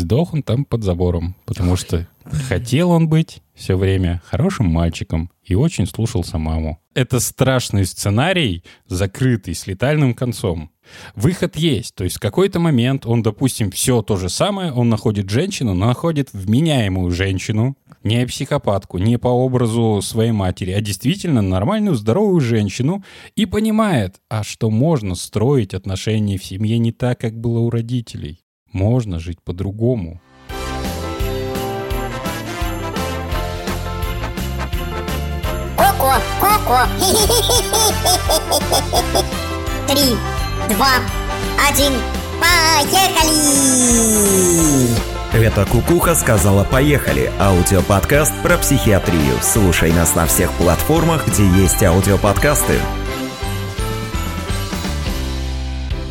сдох он там под забором, потому что хотел он быть все время хорошим мальчиком и очень слушался маму. Это страшный сценарий, закрытый, с летальным концом. Выход есть. То есть в какой-то момент он, допустим, все то же самое, он находит женщину, но находит вменяемую женщину, не психопатку, не по образу своей матери, а действительно нормальную, здоровую женщину и понимает, а что можно строить отношения в семье не так, как было у родителей. Можно жить по-другому. Коко, коко. Три, два, один, поехали! Это Кукуха сказала «Поехали» – аудиоподкаст про психиатрию. Слушай нас на всех платформах, где есть аудиоподкасты.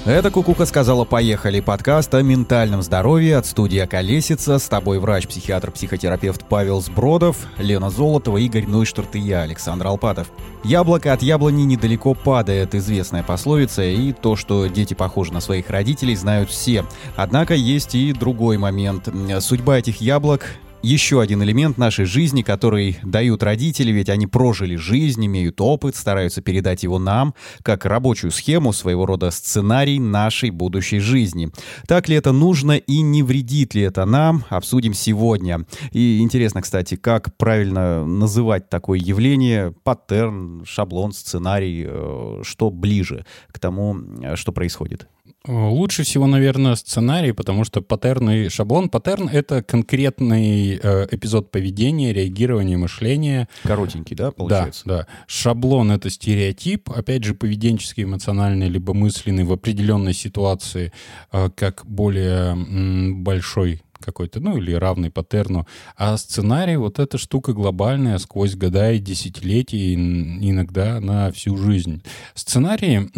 Это Кукуха сказала «Поехали» подкаст о ментальном здоровье от студии «Колесица». С тобой врач-психиатр-психотерапевт Павел Сбродов, Лена Золотова, Игорь Нойштарт и я, Александр Алпатов. Яблоко от яблони недалеко падает, известная пословица, и то, что дети похожи на своих родителей, знают все. Однако есть и другой момент. Судьба этих яблок еще один элемент нашей жизни, который дают родители, ведь они прожили жизнь, имеют опыт, стараются передать его нам, как рабочую схему, своего рода сценарий нашей будущей жизни. Так ли это нужно и не вредит ли это нам, обсудим сегодня. И интересно, кстати, как правильно называть такое явление, паттерн, шаблон, сценарий, э, что ближе к тому, э, что происходит. Лучше всего, наверное, сценарий, потому что паттерн и шаблон. Паттерн — это конкретный э, эпизод поведения, реагирования, мышления. Коротенький, да, получается? Да, да. Шаблон — это стереотип, опять же, поведенческий, эмоциональный, либо мысленный в определенной ситуации, э, как более м, большой какой-то, ну или равный паттерну. А сценарий вот эта штука глобальная сквозь года и десятилетия, иногда на всю жизнь. Сценарии,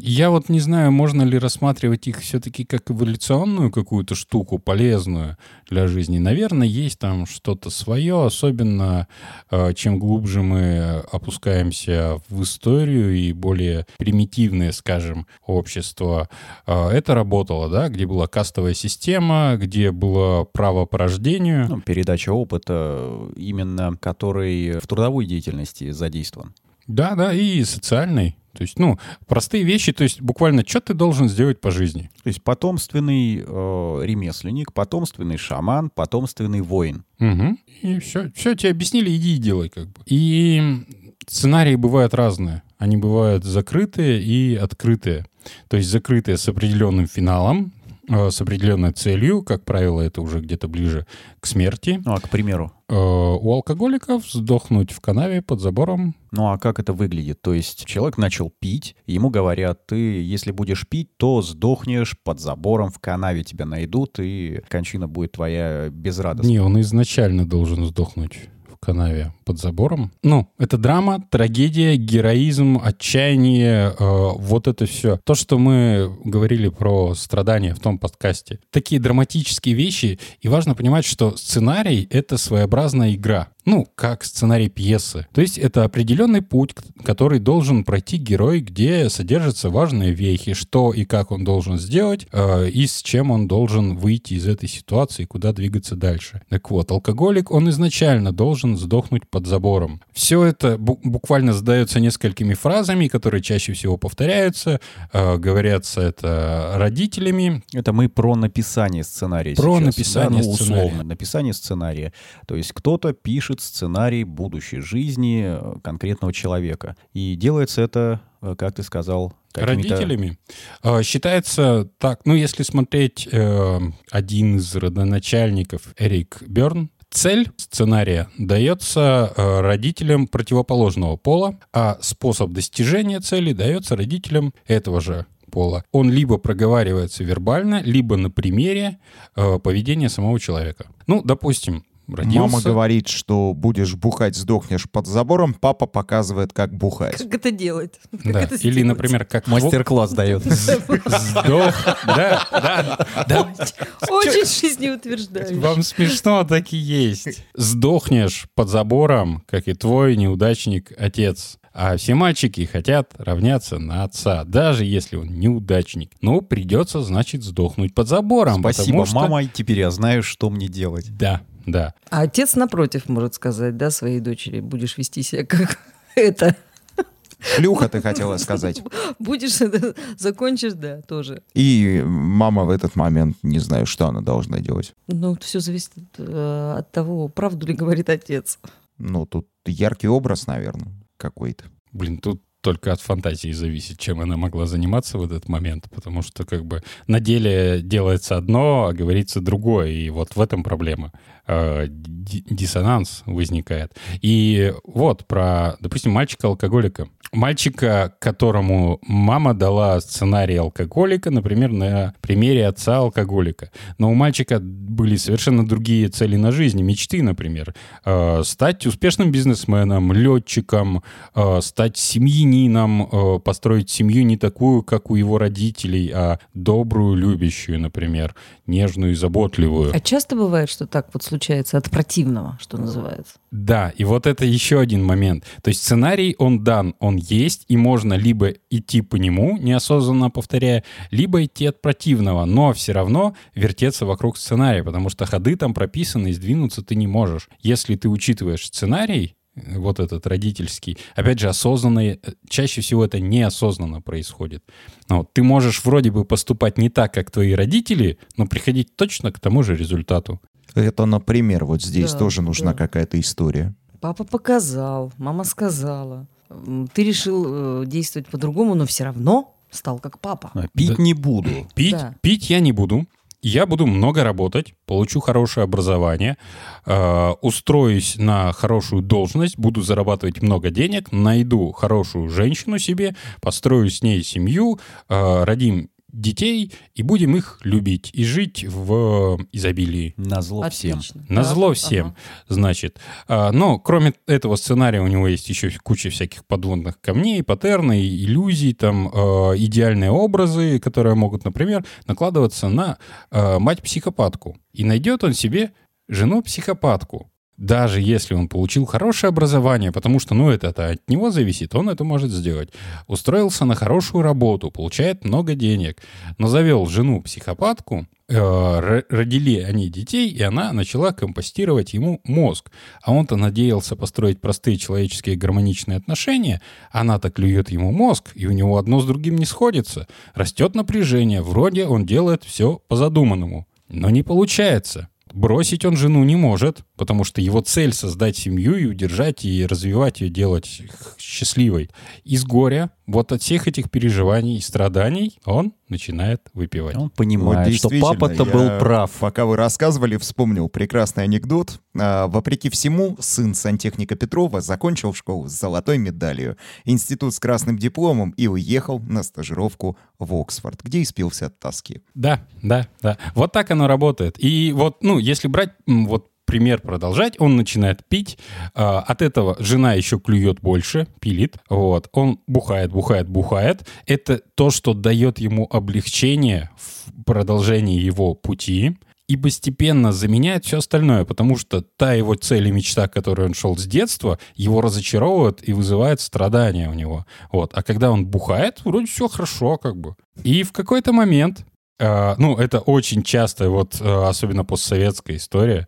я вот не знаю, можно ли рассматривать их все-таки как эволюционную какую-то штуку, полезную для жизни. Наверное, есть там что-то свое, особенно э, чем глубже мы опускаемся в историю и более примитивное, скажем, общество. Э, это работало, да, где была кастовая система, где было право по рождению. Ну, передача опыта, именно который в трудовой деятельности задействован. Да, да, и социальный. То есть, ну, простые вещи, то есть буквально, что ты должен сделать по жизни. То есть потомственный э, ремесленник, потомственный шаман, потомственный воин. Угу. И все, все тебе объяснили, иди и делай как бы. И сценарии бывают разные. Они бывают закрытые и открытые. То есть закрытые с определенным финалом, Э, с определенной целью, как правило, это уже где-то ближе к смерти. Ну, а к примеру? Э, у алкоголиков сдохнуть в канаве под забором. Ну, а как это выглядит? То есть человек начал пить, ему говорят, ты, если будешь пить, то сдохнешь под забором, в канаве тебя найдут, и кончина будет твоя безрадостная. Не, он изначально должен сдохнуть канаве под забором. Ну, это драма, трагедия, героизм, отчаяние, э, вот это все. То, что мы говорили про страдания в том подкасте. Такие драматические вещи, и важно понимать, что сценарий — это своеобразная игра ну, как сценарий пьесы. То есть это определенный путь, который должен пройти герой, где содержатся важные вехи, что и как он должен сделать, э, и с чем он должен выйти из этой ситуации, куда двигаться дальше. Так вот, алкоголик, он изначально должен сдохнуть под забором. Все это бу- буквально задается несколькими фразами, которые чаще всего повторяются, э, говорятся это родителями. Это мы про написание сценария Про сейчас, написание да? ну, сценария. условно, написание сценария. То есть кто-то пишет сценарий будущей жизни э, конкретного человека. И делается это, э, как ты сказал, Родителями. Э, Считается так, ну, если смотреть э, один из родоначальников, Эрик Берн, цель сценария дается э, родителям противоположного пола, а способ достижения цели дается родителям этого же пола. Он либо проговаривается вербально, либо на примере э, поведения самого человека. Ну, допустим, родился. Мама говорит, что будешь бухать, сдохнешь под забором. Папа показывает, как бухать. Как это делать? Как Да. это Или, сделать? например, как Мастер-класс дает. Сдох. Да, да, да. Очень жизнеутверждающе. Вам смешно так и есть. Сдохнешь под забором, как и твой неудачник отец. А все мальчики хотят равняться на отца, даже если он неудачник. Но придется, значит, сдохнуть под забором. Спасибо, потому что- мама, теперь я знаю, что мне делать. Да, да. А отец, напротив, может сказать, да, своей дочери, будешь вести себя как это. Шлюха, ты хотела сказать. Будешь, это, закончишь, да, тоже. И мама в этот момент не знаю, что она должна делать. Ну, все зависит э, от того, правду ли говорит отец. Ну, тут яркий образ, наверное, какой-то. Блин, тут только от фантазии зависит, чем она могла заниматься в этот момент, потому что как бы на деле делается одно, а говорится другое, и вот в этом проблема. Э, ди- Диссонанс возникает. И вот про, допустим, мальчика-алкоголика. Мальчика, которому мама дала сценарий алкоголика, например, на примере отца-алкоголика. Но у мальчика были совершенно другие цели на жизни, мечты, например. Э, Стать успешным бизнесменом, летчиком, э, стать семьянином, э, построить семью не такую, как у его родителей, а добрую, любящую, например, нежную и заботливую. А часто бывает, что так вот случается от противного, что называется? Да, и вот это еще один момент. То есть сценарий, он дан, он есть, и можно либо идти по нему, неосознанно повторяя, либо идти от противного, но все равно вертеться вокруг сценария, потому что ходы там прописаны, и сдвинуться ты не можешь. Если ты учитываешь сценарий, э, вот этот родительский, опять же, осознанный, э, чаще всего это неосознанно происходит. Вот, ты можешь вроде бы поступать не так, как твои родители, но приходить точно к тому же результату. Это, например, вот здесь Да, тоже нужна да. какая-то история. Папа показал, мама сказала. Ты решил э, действовать по-другому, но все равно стал как папа. А, Пить Да. не буду. Пить, Да. пить я не буду. Я буду много работать, получу хорошее образование, э, устроюсь на хорошую должность, буду зарабатывать много денег, найду хорошую женщину себе, построю с ней семью, э, родим детей и будем их любить и жить в изобилии. На зло всем. Отлично. На Да, зло ага. всем, значит. А, Но кроме этого сценария у него есть еще куча всяких подводных камней, паттерны, иллюзий, там э, идеальные образы, которые могут, например, накладываться на э, мать-психопатку. И найдет он себе жену-психопатку. Даже если он получил хорошее образование, потому что, ну, это, это от него зависит, он это может сделать. Устроился на хорошую работу, получает много денег, но завел жену-психопатку, э, ро- родили они детей, и она начала компостировать ему мозг. А он-то надеялся построить простые человеческие гармоничные отношения, она-то клюет ему мозг, и у него одно с другим не сходится. Растет напряжение, вроде он делает все по задуманному. Но не получается. Бросить он жену не может, потому что его цель создать семью и удержать и развивать ее, делать их счастливой. Из горя, вот от всех этих переживаний и страданий он начинает выпивать. Он Вот понимает, что папа-то был прав. Пока вы рассказывали, вспомнил прекрасный анекдот. А, вопреки всему, сын сантехника Петрова закончил школу с золотой медалью, институт с красным дипломом и уехал на стажировку в Оксфорд, где и спился от тоски. Да, да, да. Вот так оно работает. И вот, ну, если брать вот пример продолжать, он начинает пить, а, от этого жена еще клюет больше, пилит, вот, он бухает, бухает, бухает. Это то, что дает ему облегчение в продолжении его пути и постепенно заменяет все остальное, потому что та его цель и мечта, к которой он шел с детства, его разочаровывает и вызывает страдания у него. Вот. А когда он бухает, вроде все хорошо как бы. И в какой-то момент ну, это очень часто, вот а, особенно постсоветская история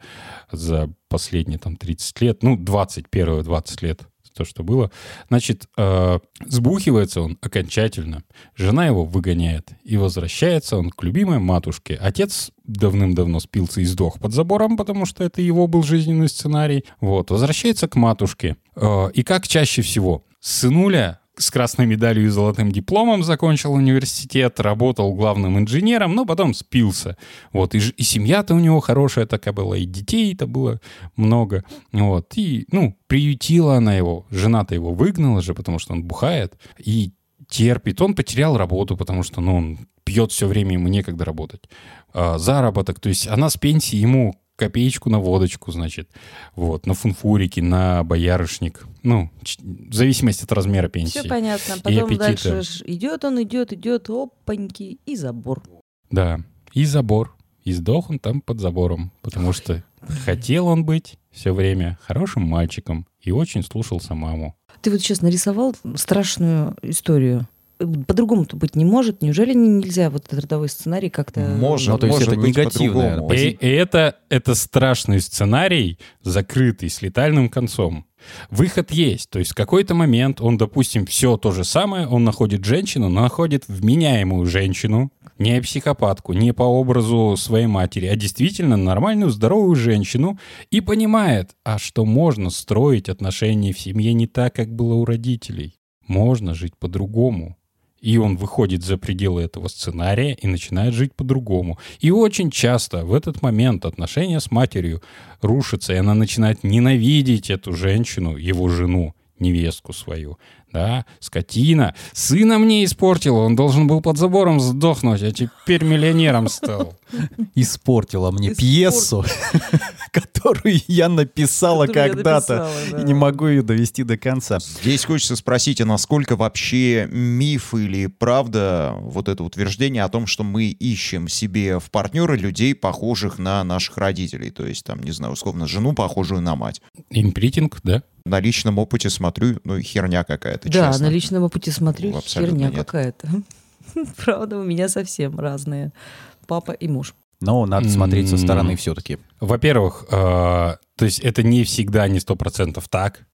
за последние там 30 лет, ну, 20, первые 20 лет, то, что было. Значит, а, сбухивается он окончательно. Жена его выгоняет. И возвращается он к любимой матушке. Отец давным-давно спился и сдох под забором, потому что это его был жизненный сценарий. Вот, возвращается к матушке. А, И как чаще всего? Сынуля с красной медалью и золотым дипломом закончил университет, работал главным инженером, но потом спился. Вот, и, и семья-то у него хорошая такая была, и детей-то было много. Вот, и, ну, приютила она его, жена-то его выгнала же, потому что он бухает, и терпит. Он потерял работу, потому что, ну, он пьет все время, ему некогда работать. А, заработок, то есть она с пенсии ему копеечку на водочку, значит, вот, на фунфурики, на боярышник. Ну, в зависимости от размера пенсии. Все понятно. И Потом аппетита. дальше идет он, идет, идет, опаньки, и забор. Да, и забор. И сдох он там под забором, потому что хотел он быть все время хорошим мальчиком и очень слушался маму. Ты вот сейчас нарисовал страшную историю. По-другому-то быть не может. Неужели не- нельзя вот этот родовой сценарий как-то... Может, Ну, то есть может это по-другому. И, и это, это страшный сценарий, закрытый, с летальным концом. Выход есть. То есть в какой-то момент он, допустим, все то же самое, он находит женщину, но находит вменяемую женщину, не психопатку, не по образу своей матери, а действительно нормальную, здоровую женщину и понимает, а что можно строить отношения в семье не так, как было у родителей. Можно жить по-другому. И он выходит за пределы этого сценария и начинает жить по-другому. И очень часто в этот момент отношения с матерью рушатся, и она начинает ненавидеть эту женщину, его жену, невестку свою. Да, скотина. Сына мне испортила, он должен был под забором сдохнуть, а теперь миллионером стал. Испортила мне Испортила. пьесу, которую я написала когда-то. да. И не могу ее довести до конца. Здесь хочется спросить, а насколько вообще миф или правда вот это утверждение о том, что мы ищем себе в партнеры людей, похожих на наших родителей. То есть, там, не знаю, условно, жену, похожую на мать. Импритинг, да? На личном опыте смотрю, ну, херня какая-то, Да, честно. на личном опыте смотрю, Ну, абсолютно херня нет. какая-то. Правда, у меня совсем разные. Папа и муж. Но надо смотреть со стороны все-таки. Во-первых, э, то есть это не всегда не сто процентов так.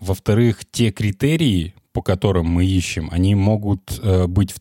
Во-вторых, те критерии, по которым мы ищем, они могут э, быть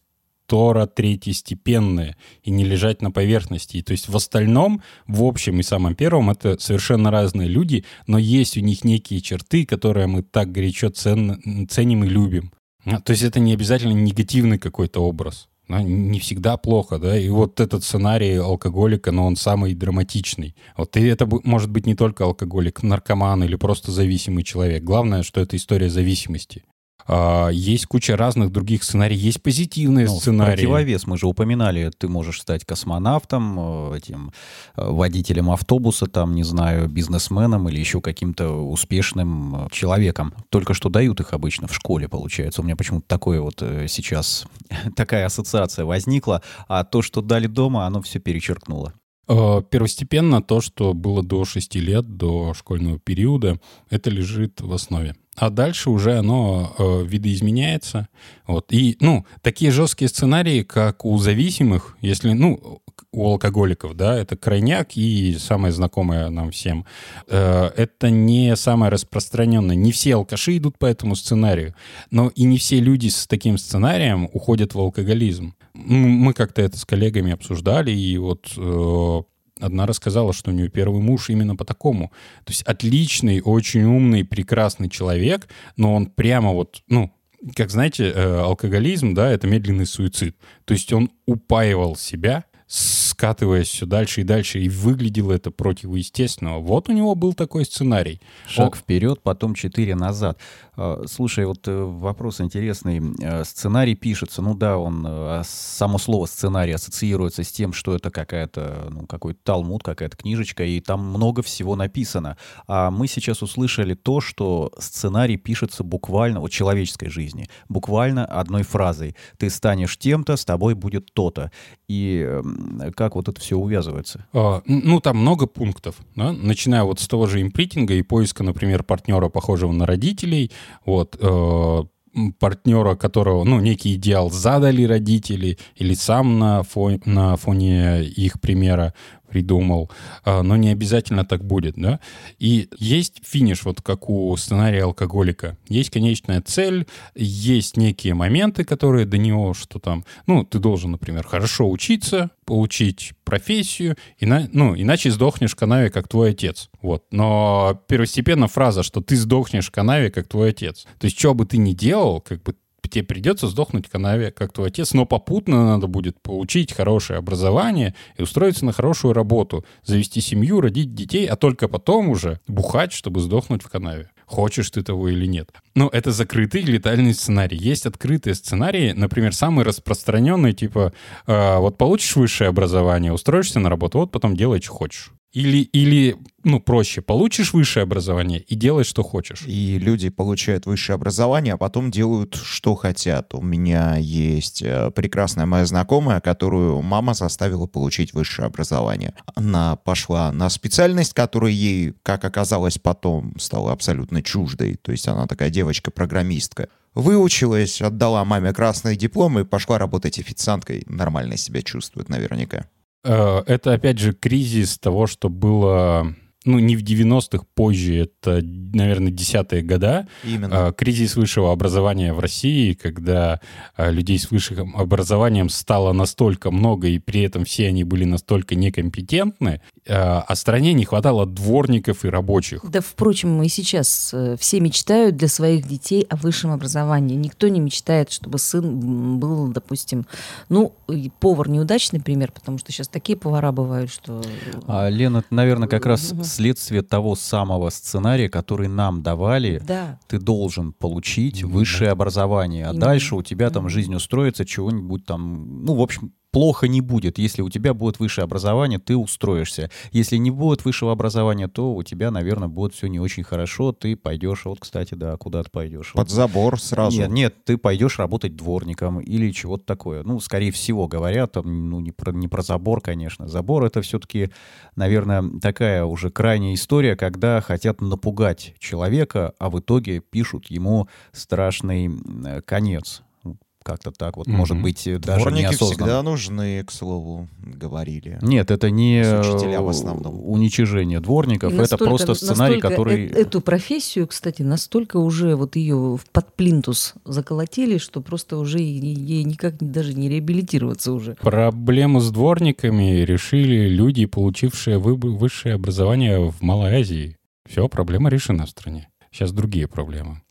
второ третьестепенные и не лежать на поверхности. То есть в остальном, в общем и самом первом, это совершенно разные люди, но есть у них некие черты, которые мы так горячо цен- ценим и любим. А, То есть это не обязательно негативный какой-то образ. да, не всегда плохо, да, и вот этот сценарий алкоголика, но он самый драматичный. Вот и это может быть не только алкоголик, наркоман или просто зависимый человек. Главное, что это история зависимости. А, есть куча разных других сценариев, есть позитивные Ну, сценарии. противовес, мы же упоминали, ты можешь стать космонавтом, э, этим э, водителем автобуса, там, не знаю, бизнесменом или еще каким-то успешным э, человеком. Только что дают их обычно в школе, получается. У меня почему-то такое вот сейчас такая ассоциация возникла, а то, что дали дома, оно все перечеркнуло. Первостепенно то, что было до 6 лет, до школьного периода, это лежит в основе. А дальше уже оно э, видоизменяется. Вот. И, ну, такие жесткие сценарии, как у зависимых, если, ну, у алкоголиков, да, это крайняк и самое знакомое нам всем. Э, это не самое распространенное. Не все алкаши идут по этому сценарию, но и не все люди с таким сценарием уходят в алкоголизм. Мы как-то это с коллегами обсуждали, и вот э, одна рассказала, что у нее первый муж именно по такому. То есть отличный, очень умный, прекрасный человек, но он прямо вот, ну, как знаете, э, алкоголизм, да, это медленный суицид. То есть он упаивал себя, скатываясь все дальше и дальше, и выглядело это противоестественно. Вот у него был такой сценарий. Шаг О. вперед, потом четыре назад. А, Слушай, вот э, вопрос интересный. Э, Сценарий пишется, ну да, он, э, само слово сценарий ассоциируется с тем, что это какая-то, ну, какой-то талмуд, какая-то книжечка, и там много всего написано. А мы сейчас услышали то, что сценарий пишется буквально, вот человеческой жизни, буквально одной фразой. Ты станешь тем-то, с тобой будет то-то. И эм, как вот это все увязывается? А, Ну, там много пунктов, да? начиная вот с того же импритинга и поиска, например, партнера, похожего на родителей, вот, э, партнера, которого, ну, некий идеал задали родители или сам на, фо- на фоне их примера придумал, а, но не обязательно так будет, да. И есть финиш, вот как у сценария алкоголика. Есть конечная цель, есть некие моменты, которые до него, что там, ну, ты должен, например, хорошо учиться, получить профессию, ина- ну, иначе сдохнешь в канаве, как твой отец. Вот. Но первостепенно фраза, что ты сдохнешь в канаве, как твой отец. То есть, что бы ты ни делал, как бы тебе придется сдохнуть в канаве, как твой отец, но попутно надо будет получить хорошее образование и устроиться на хорошую работу, завести семью, родить детей, а только потом уже бухать, чтобы сдохнуть в канаве. Хочешь ты того или нет. Но это закрытый летальный сценарий. Есть открытые сценарии, например, самый распространенный, типа, э, вот получишь высшее образование, устроишься на работу, вот потом делай, что хочешь. Или, или, ну, проще, получишь высшее образование и делай, что хочешь. И люди получают высшее образование, а потом делают, что хотят. У меня есть э, прекрасная моя знакомая, которую мама заставила получить высшее образование. Она пошла на специальность, которая ей, как оказалось потом, стала абсолютно чуждой. То есть она такая девочка-программистка. Выучилась, отдала маме красный диплом и пошла работать официанткой. Нормально себя чувствует наверняка. Э, Это, опять же, кризис того, что было, ну, не в 90-х, позже, это, наверное, десятые года. Именно. Э, Кризис высшего образования в России, когда э, людей с высшим образованием стало настолько много, и при этом все они были настолько некомпетентны, а стране не хватало дворников и рабочих. Да, впрочем, и сейчас э, все мечтают для своих детей о высшем образовании. Никто не мечтает, чтобы сын был, допустим, ну, повар неудачный пример, потому что сейчас такие повара бывают, что... А, Лена, это, наверное, как раз. Следствие того самого сценария, который нам давали. Да, Ты должен получить Именно. высшее образование, а Именно. дальше у тебя там жизнь устроится, чего-нибудь там, ну, в общем, плохо не будет. Если у тебя будет высшее образование, ты устроишься. Если не будет высшего образования, то у тебя, наверное, будет все не очень хорошо. Ты пойдешь, вот, кстати, да, куда ты пойдешь? Под забор сразу. Нет, нет, ты пойдешь работать дворником или чего-то такое. Ну, скорее всего, говорят, там, ну, не про, не про забор, конечно. Забор — это все-таки, наверное, такая уже крайняя история, когда хотят напугать человека, а в итоге пишут ему страшный э, конец. Как-то так вот, может Мгм. быть, э, даже Дворники неосознанно. всегда нужны, к слову, говорили. Нет, это не учителя в э, основном. уничижение дворников, И это настолько- просто сценарий, настолько который... э- эту профессию, кстати, настолько уже вот ее в- под плинтус заколотили, что просто уже ей никак даже не реабилитироваться уже. Проблему с дворниками решили люди, получившие высшее образование в Малой Азии. Все, проблема решена в стране. Сейчас другие проблемы.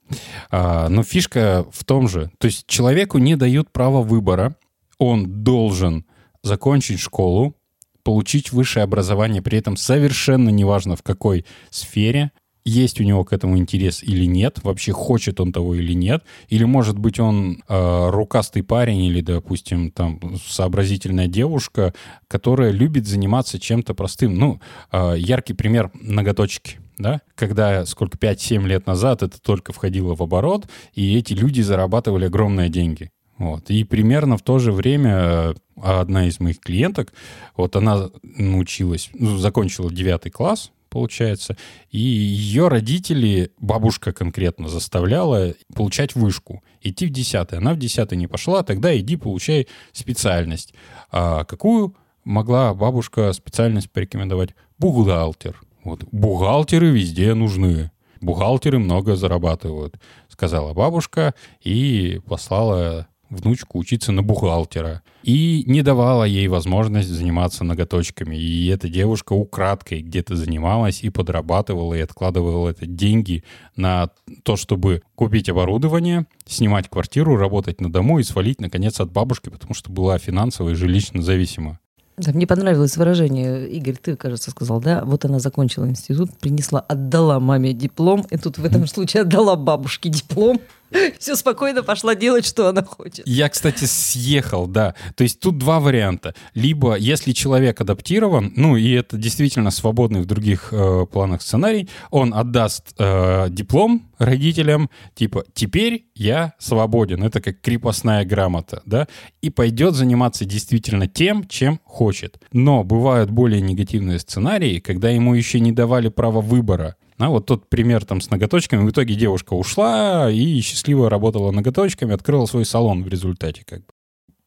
А, но фишка в том же. То есть человеку не дают права выбора. Он должен закончить школу, получить высшее образование, при этом совершенно неважно в какой сфере, есть у него к этому интерес или нет, вообще хочет он того или нет, или может быть он э, рукастый парень или, допустим, там сообразительная девушка, которая любит заниматься чем-то простым. Ну, э, яркий пример ноготочки. Да? Когда сколько, 5-7 лет назад это только входило в оборот, и эти люди зарабатывали огромные деньги. Вот. И примерно в то же время э, одна из моих клиенток, вот она научилась, ну, закончила 9 класс, получается, и ее родители, бабушка конкретно заставляла получать вышку, идти в 10 Она в 10 не пошла, тогда иди получай специальность. А какую могла бабушка специальность порекомендовать? Бухгалтер. Вот. Бухгалтеры везде нужны. Бухгалтеры много зарабатывают, сказала бабушка и послала внучку учиться на бухгалтера. И не давала ей возможность заниматься ноготочками. И эта девушка украдкой где-то занималась и подрабатывала, и откладывала это деньги на то, чтобы купить оборудование, снимать квартиру, работать на дому и свалить, наконец, от бабушки, потому что была финансово и жилищно зависима. Да, мне понравилось выражение, Игорь, ты, кажется, сказал, да, вот она закончила институт, принесла, отдала маме диплом, и тут в этом случае отдала бабушке диплом, все спокойно пошла делать, что она хочет. Я, кстати, съехал, да. То есть тут два варианта. Либо, если человек адаптирован, ну, и это действительно свободный в других э, планах сценарий, он отдаст э, диплом родителям, типа, теперь я свободен. Это как крепостная грамота, да, и пойдет заниматься действительно тем, чем хочет. Но бывают более негативные сценарии, когда ему еще не давали права выбора. А вот тот пример там с ноготочками. В итоге девушка ушла и счастливо работала ноготочками, открыла свой салон в результате. Как бы.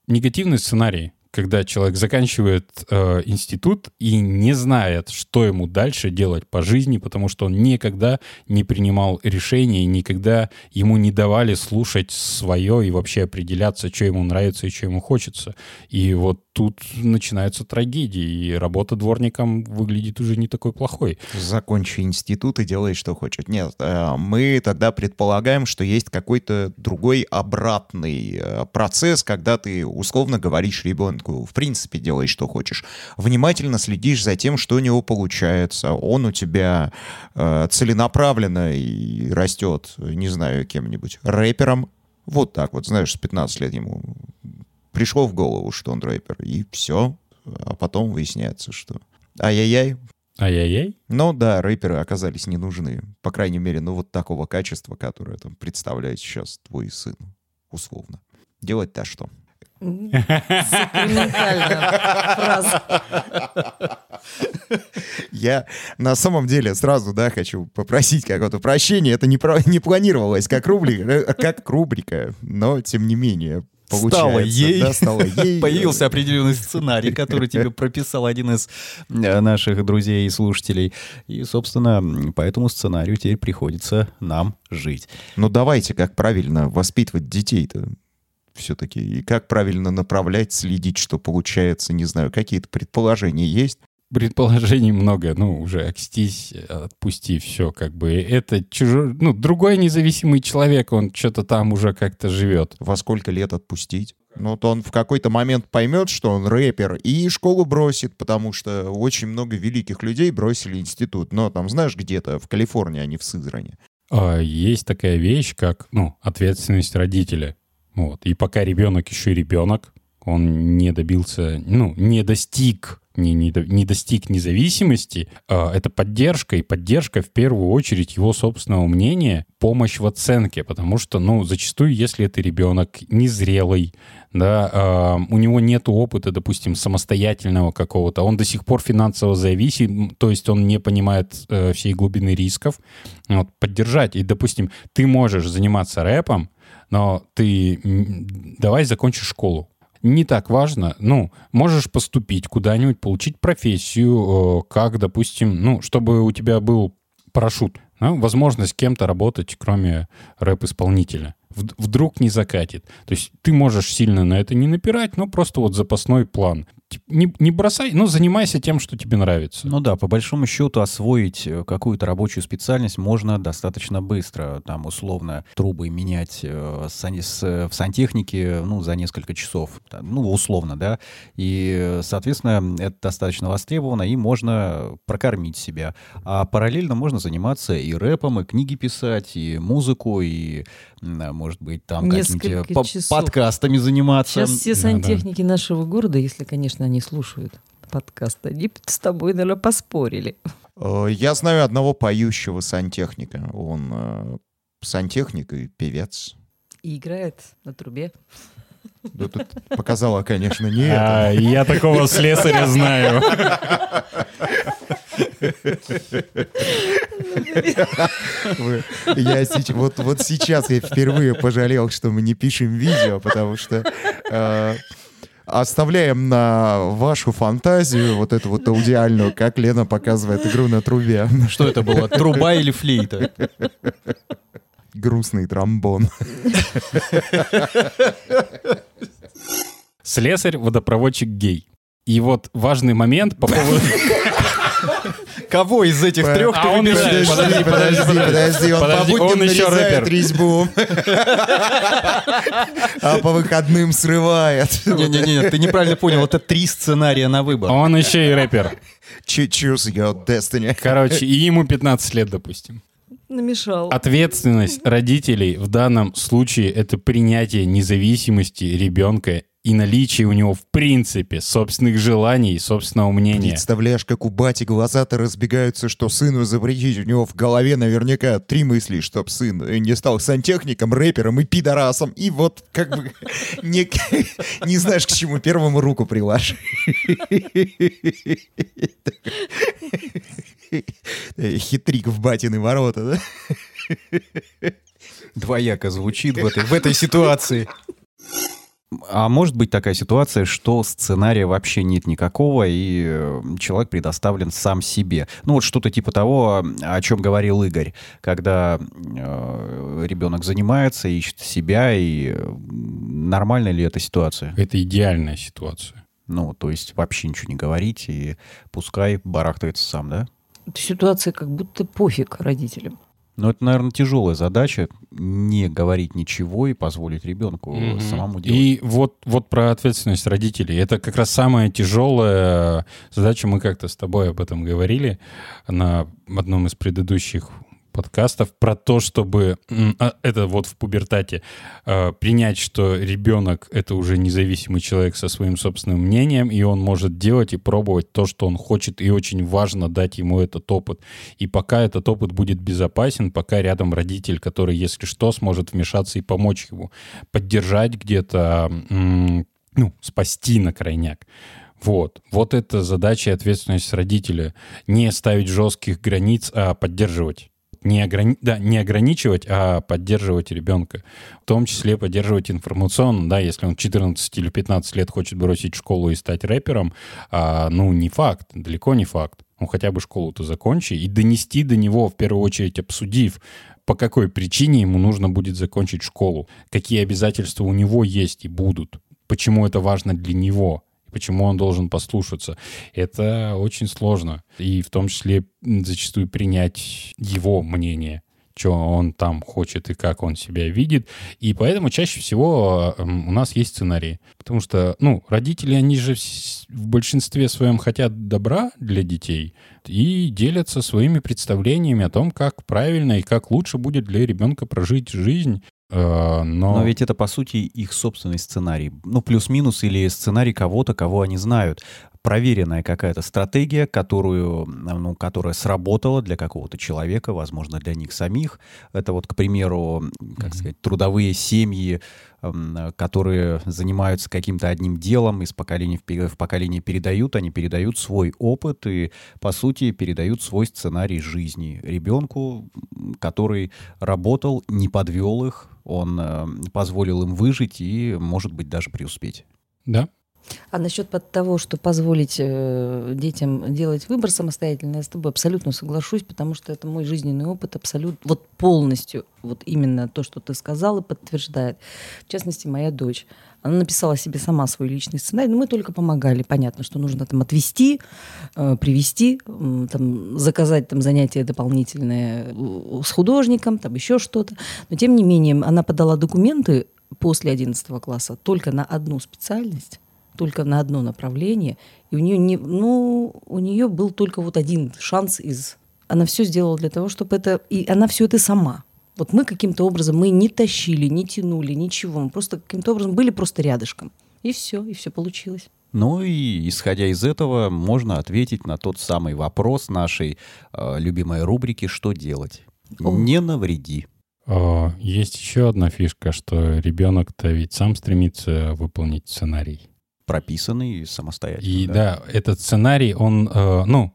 Негативный сценарий, когда человек заканчивает э, институт и не знает, что ему дальше делать по жизни, потому что он никогда не принимал решений, никогда ему не давали слушать свое и вообще определяться, что ему нравится и что ему хочется. И вот тут начинаются трагедии, и работа дворником выглядит уже не такой плохой. Закончи институт и делай, что хочешь. Нет, э, мы тогда предполагаем, что есть какой-то другой обратный э, процесс, когда ты условно говоришь ребенку, в принципе, делай, что хочешь. Внимательно следишь за тем, что у него получается. Он у тебя э, целенаправленно и растет, не знаю, кем-нибудь, рэпером. Вот так вот, знаешь, с 15 лет ему пришло в голову, что он рэпер, и все. А потом выясняется, что ай-яй-яй, Ай-яй-яй. Но да, рэперы оказались не нужны. По крайней мере, ну вот такого качества, которое там представляет сейчас твой сын, условно. Делать-то что? Сакраментальная фраза. Я на самом деле сразу, да, хочу попросить какого-то прощения. Это не, про- не планировалось как рубрика, как рубрика, но тем не менее получается. Стало ей. Да, стало ей. Появился определенный сценарий, который тебе прописал один из э, наших друзей и слушателей. И, собственно, по этому сценарию теперь приходится нам жить. Ну давайте, как правильно воспитывать детей-то все-таки, и как правильно направлять, следить, что получается, не знаю, какие-то предположения есть. Предположений много, ну, уже окстись, отпусти, все, как бы. Это чужой, ну, другой независимый человек, он что-то там уже как-то живет. Во сколько лет отпустить? Ну, вот он в какой-то момент поймет, что он рэпер, и школу бросит, потому что очень много великих людей бросили институт. Но там, знаешь, где-то в Калифорнии, а не в Сызрани. А, Есть такая вещь, как, ну, ответственность родителя. Вот. И пока ребенок еще ребенок, он не добился, ну, не достиг, не, не, не достиг независимости, а, это поддержка, и поддержка в первую очередь его собственного мнения, помощь в оценке, потому что, ну, зачастую, если это ребенок незрелый, да, а, у него нет опыта, допустим, самостоятельного какого-то, он до сих пор финансово зависим, то есть он не понимает э, всей глубины рисков, вот, поддержать. И, допустим, ты можешь заниматься рэпом, но ты давай закончишь школу. Не так важно. Ну, можешь поступить куда-нибудь, получить профессию, э, как, допустим, ну, чтобы у тебя был парашют, да, возможность кем-то работать, кроме рэп-исполнителя. Вдруг не закатит. То есть ты можешь сильно на это не напирать, но просто вот запасной план. Не, не бросай, но занимайся тем, что тебе нравится. Ну да, по большому счету освоить э, какую-то рабочую специальность можно достаточно быстро. Там условно трубы менять э, с- в сантехнике ну, за несколько часов. Ну, условно, да. И, э, соответственно, это достаточно востребовано, и можно прокормить себя. А параллельно можно заниматься и рэпом, и книги писать, и музыку, и, м, а, может быть, там какими-то по- подкастами заниматься. Сейчас все сантехники нашего города, если, конечно, они слушают подкаст, они с тобой, наверное, поспорили. Э, Я знаю одного поющего сантехника. Он э, сантехник и певец. И играет на трубе. Да тут показала, конечно, не это. А, я такого слесаря знаю. Я сеч- вот, вот сейчас я впервые пожалел, что мы не пишем видео, потому что э, оставляем на вашу фантазию вот эту вот аудиальную, как Лена показывает игру на трубе. Что это было, труба или флейта? Грустный тромбон. Слесарь, водопроводчик, гей. И вот важный момент по поводу... Кого из этих трех ты А он выбираешь? еще- Подожди, подожди, подожди, он по будням нарезает рэпер. резьбу, а по выходным срывает. Не-не-не, ты неправильно понял, это три сценария на выбор. Он еще и рэпер. Ch- Choose your destiny. Короче, и ему 15 лет, допустим. Намешал. Ответственность родителей в данном случае это принятие независимости ребенка и наличие у него в принципе собственных желаний, собственного мнения. Представляешь, как у бати глаза-то разбегаются, что сыну запретить. У него в голове наверняка три мысли, чтоб сын не стал сантехником, рэпером и пидорасом. И вот как бы не, не знаешь, к чему первому руку приложить. Хитрик в батины ворота, да? Двояко звучит в этой, в этой ситуации. А может быть такая ситуация, что сценария вообще нет никакого, и э, человек предоставлен сам себе. Ну вот что-то типа того, о чем говорил Игорь, когда э, ребенок занимается, ищет себя, и э, нормальная ли эта ситуация? Это идеальная ситуация. Ну, то есть вообще ничего не говорить, и пускай барахтается сам, да? Ситуация как будто пофиг родителям. Но это, наверное, тяжелая задача не говорить ничего и позволить ребенку Мгм. самому делать. И вот, вот про ответственность родителей. Это как раз самая тяжелая задача. Мы как-то с тобой об этом говорили на одном из предыдущих подкастов про то, чтобы а, это вот в пубертате э, принять, что ребенок это уже независимый человек со своим собственным мнением, и он может делать и пробовать то, что он хочет, и очень важно дать ему этот опыт. И пока этот опыт будет безопасен, пока рядом родитель, который, если что, сможет вмешаться и помочь ему, поддержать где-то, ну, спасти на крайняк. Вот. Вот это задача и ответственность родителя. Не ставить жестких границ, а поддерживать. Не, ограни... да, не ограничивать, а поддерживать ребенка. В том числе поддерживать информационно, да, если он 14 или 15 лет хочет бросить школу и стать рэпером, а, ну, не факт, далеко не факт. Ну, хотя бы школу-то закончи и донести до него, в первую очередь, обсудив, по какой причине ему нужно будет закончить школу, какие обязательства у него есть и будут, почему это важно для него, почему он должен послушаться. Это очень сложно. И в том числе зачастую принять его мнение что он там хочет и как он себя видит. И поэтому чаще всего у нас есть сценарии. Потому что, ну, родители, они же в большинстве своем хотят добра для детей и делятся своими представлениями о том, как правильно и как лучше будет для ребенка прожить жизнь. Э, Но, Но ведь это, по сути, их собственный сценарий. Ну, плюс-минус или сценарий кого-то, кого они знают. Проверенная какая-то стратегия, которую, ну, которая сработала для какого-то человека, возможно, для них самих. Это вот, к примеру, как сказать, трудовые семьи, м, которые занимаются каким-то одним делом, из поколения в поколение передают, они передают свой опыт и, по сути, передают свой сценарий жизни ребенку, который работал, не подвел их, он э, позволил им выжить и, может быть, даже преуспеть. да, А насчет того, что позволить э, детям делать выбор самостоятельно, я с тобой абсолютно соглашусь, потому что это мой жизненный опыт абсолютно, вот полностью, вот именно то, что ты сказала, подтверждает. В частности, моя дочь. Она написала себе сама свой личный сценарий, но мы только помогали. Понятно, что нужно там отвести, э, привести, там, заказать там занятия дополнительные с художником, там еще что-то. Но тем не менее, она подала документы после 11 класса только на одну специальность только на одно направление, и у нее не, ну, у нее был только вот один шанс из. Она все сделала для того, чтобы это, и она все это сама. Вот мы каким-то образом мы не тащили, не тянули, ничего, мы просто каким-то образом были просто рядышком, и все, и все получилось. Ну и исходя из этого, можно ответить на тот самый вопрос нашей э, любимой рубрики «Что делать?» О. Не навреди. Э, Есть еще одна фишка, что ребенок-то ведь сам стремится выполнить сценарий. Прописанный самостоятельно. И да, этот сценарий, он, э, ну,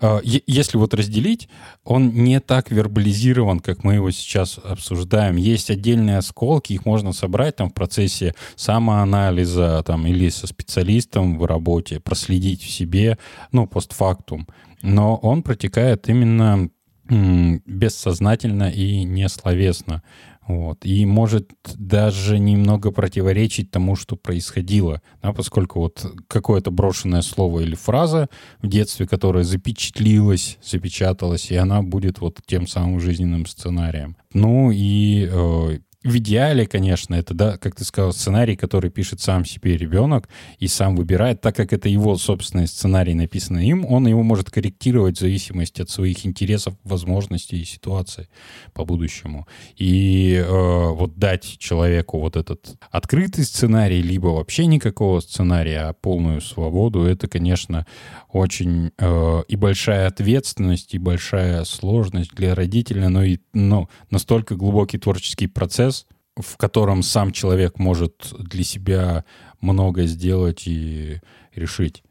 э, если вот разделить, он не так вербализирован, как мы его сейчас обсуждаем. Есть отдельные осколки, их можно собрать там в процессе самоанализа там, или со специалистом в работе, проследить в себе, ну, постфактум. Но он протекает именно бессознательно и несловесно. Вот. И может даже немного противоречить тому, что происходило, да, поскольку вот какое-то брошенное слово или фраза в детстве, которая запечатлилась, запечаталась, и она будет вот тем самым жизненным сценарием. Ну и э, в идеале, конечно, это, да, как ты сказал, сценарий, который пишет сам себе ребенок и сам выбирает, так как это его собственный сценарий, написанный им, он его может корректировать в зависимости от своих интересов, возможностей и ситуации по будущему. И э, вот дать человеку вот этот открытый сценарий, либо вообще никакого сценария, а полную свободу, это, конечно, очень э, и большая ответственность, и большая сложность для родителя, но и ну, настолько глубокий творческий процесс, в котором сам человек может для себя много сделать и решить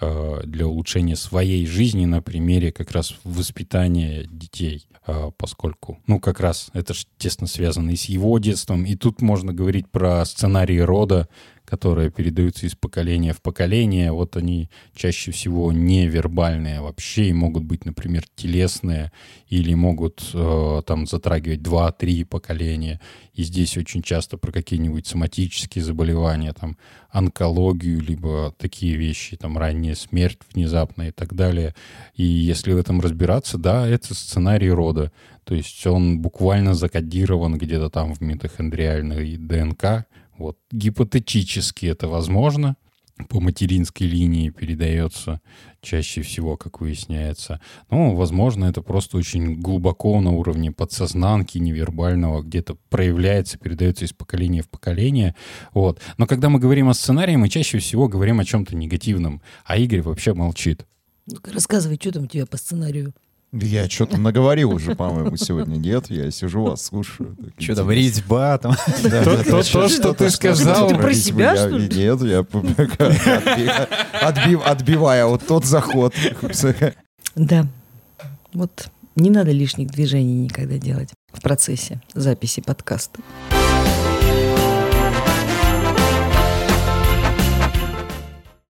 э, для улучшения своей жизни на примере как раз воспитания детей, э, поскольку, ну, как раз это же тесно связано и с его детством, и тут можно говорить про сценарии рода, которые передаются из поколения в поколение. Вот они чаще всего невербальные вообще и могут быть, например, телесные или могут э, там затрагивать 2-3 поколения. И здесь очень часто про какие-нибудь соматические заболевания, там онкологию, либо такие вещи, там ранняя смерть внезапная и так далее. И если в этом разбираться, да, это сценарий рода. То есть он буквально закодирован где-то там в митохондриальной ДНК, вот. Гипотетически это возможно. по материнской линии передается чаще всего, как выясняется. Ну, возможно, это просто очень глубоко на уровне подсознанки, невербального, где-то проявляется, передается из поколения в поколение. Вот. Но когда мы говорим о сценарии, мы чаще всего говорим о чем-то негативном, а Игорь вообще молчит. Ну-ка, рассказывай, что там у тебя по сценарию? Я что-то наговорил уже, по-моему, сегодня. Нет, я сижу вас слушаю. Так Что там, интересно. резьба там? То- что ты сказал. Ты про себя, что ли? Нет, я отби- отби- отбиваю вот тот заход. Да. Вот не надо лишних движений никогда делать в процессе записи подкаста.